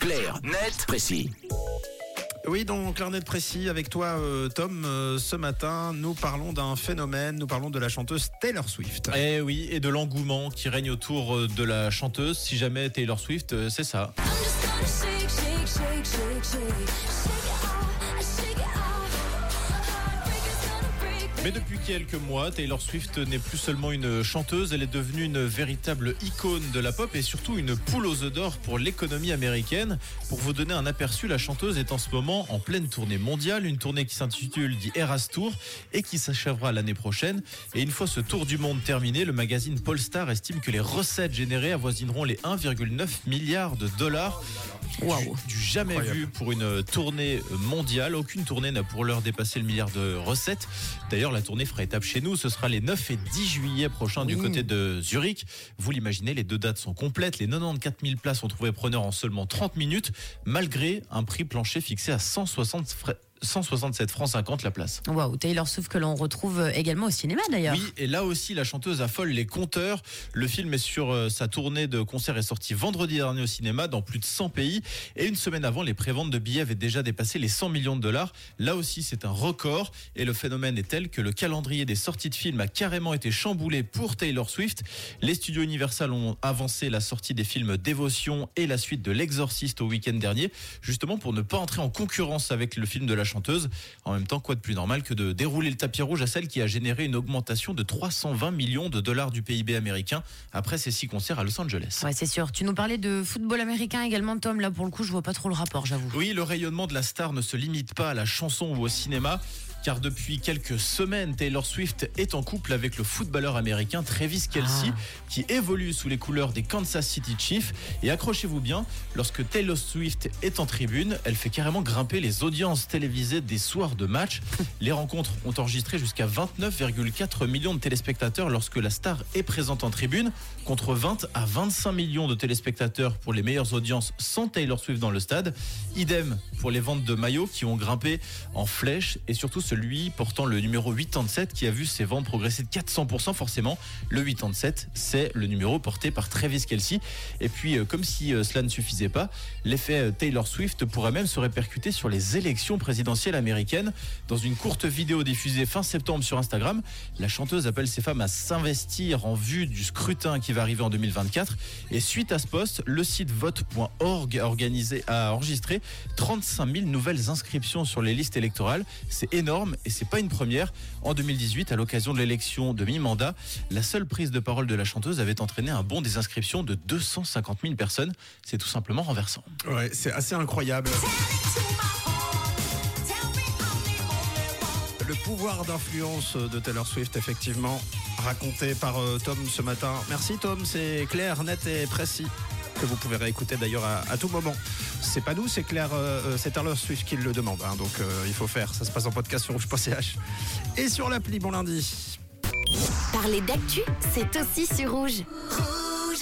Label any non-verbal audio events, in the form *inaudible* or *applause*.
Clair, net, précis. Oui, donc Clarnet précis avec toi, euh, Tom. Euh, ce matin, nous parlons d'un phénomène. Nous parlons de la chanteuse Taylor Swift. Eh oui, et de l'engouement qui règne autour euh, de la chanteuse. Si jamais Taylor Swift, euh, c'est ça. I'm just gonna shake, shake, shake, Mais depuis quelques mois, Taylor Swift n'est plus seulement une chanteuse, elle est devenue une véritable icône de la pop et surtout une poule aux œufs d'or pour l'économie américaine. Pour vous donner un aperçu, la chanteuse est en ce moment en pleine tournée mondiale, une tournée qui s'intitule The Eras Tour et qui s'achèvera l'année prochaine. Et une fois ce tour du monde terminé, le magazine Polestar estime que les recettes générées avoisineront les 1,9 milliards de dollars. Du, du jamais Incroyable. vu pour une tournée mondiale. Aucune tournée n'a pour l'heure dépassé le milliard de recettes. D'ailleurs, la tournée fera étape chez nous. Ce sera les 9 et 10 juillet prochains du côté de Zurich. Vous l'imaginez, les deux dates sont complètes. Les 94 000 places ont trouvé preneur en seulement 30 minutes, malgré un prix plancher fixé à 160 frais- 167 francs 50 la place. Waouh, Taylor Swift que l'on retrouve également au cinéma d'ailleurs. Oui, et là aussi, la chanteuse affole les compteurs. Le film est sur euh, sa tournée de concert est sorti vendredi dernier au cinéma dans plus de 100 pays. Et une semaine avant, les préventes de billets avaient déjà dépassé les 100 millions de dollars. Là aussi, c'est un record. Et le phénomène est tel que le calendrier des sorties de films a carrément été chamboulé pour Taylor Swift. Les studios Universal ont avancé la sortie des films Dévotion et la suite de L'Exorciste au week-end dernier, justement pour ne pas entrer en concurrence avec le film de la chanteuse. En même temps, quoi de plus normal que de dérouler le tapis rouge à celle qui a généré une augmentation de 320 millions de dollars du PIB américain après ses six concerts à Los Angeles. Ouais, c'est sûr. Tu nous parlais de football américain également, Tom. Là, pour le coup, je vois pas trop le rapport, j'avoue. Oui, le rayonnement de la star ne se limite pas à la chanson ou au cinéma, car depuis quelques semaines, Taylor Swift est en couple avec le footballeur américain Travis Kelsey, Ah. qui évolue sous les couleurs des Kansas City Chiefs. Et accrochez-vous bien, lorsque Taylor Swift est en tribune, elle fait carrément grimper les audiences télévisées des soirs de match. *laughs* Les rencontres ont enregistré jusqu'à 29,4 millions de téléspectateurs lorsque la star est présente en tribune, contre 20 à 25 millions de téléspectateurs pour les meilleures audiences sans Taylor Swift dans le stade. Idem pour les ventes de maillots qui ont grimpé en flèche et surtout celui portant le numéro 87 qui a vu ses ventes progresser de 400% forcément. Le 87, c'est le numéro porté par Travis Kelsey. Et puis, euh, comme si euh, cela ne suffisait pas, l'effet euh, Taylor Swift pourrait même se répercuter sur les élections présidentielles américaines. Dans une courte vidéo diffusée fin septembre sur Instagram, la chanteuse appelle ses femmes à s'investir en vue du scrutin qui va arriver en 2024. Et suite à ce poste, le site vote.org a a enregistré 35 000 nouvelles inscriptions sur les listes électorales. C'est énorme et c'est pas une première. En 2018, à l'occasion de l'élection de mi-mandat, la seule prise de parole de la chanteuse avait entraîné un bond des inscriptions de 250 000 personnes. C'est tout simplement renversant. Ouais, c'est assez incroyable. Le pouvoir d'influence de Taylor Swift, effectivement, raconté par euh, Tom ce matin. Merci Tom, c'est clair, net et précis. Que vous pouvez réécouter d'ailleurs à, tout moment. C'est pas nous, c'est clair, euh, euh, c'est Taylor Swift qui le demande. hein, donc euh, il faut faire. Ça se passe en podcast sur rouge.ch et sur l'appli. Bon lundi. Parler d'actu, c'est aussi sur. Rouge.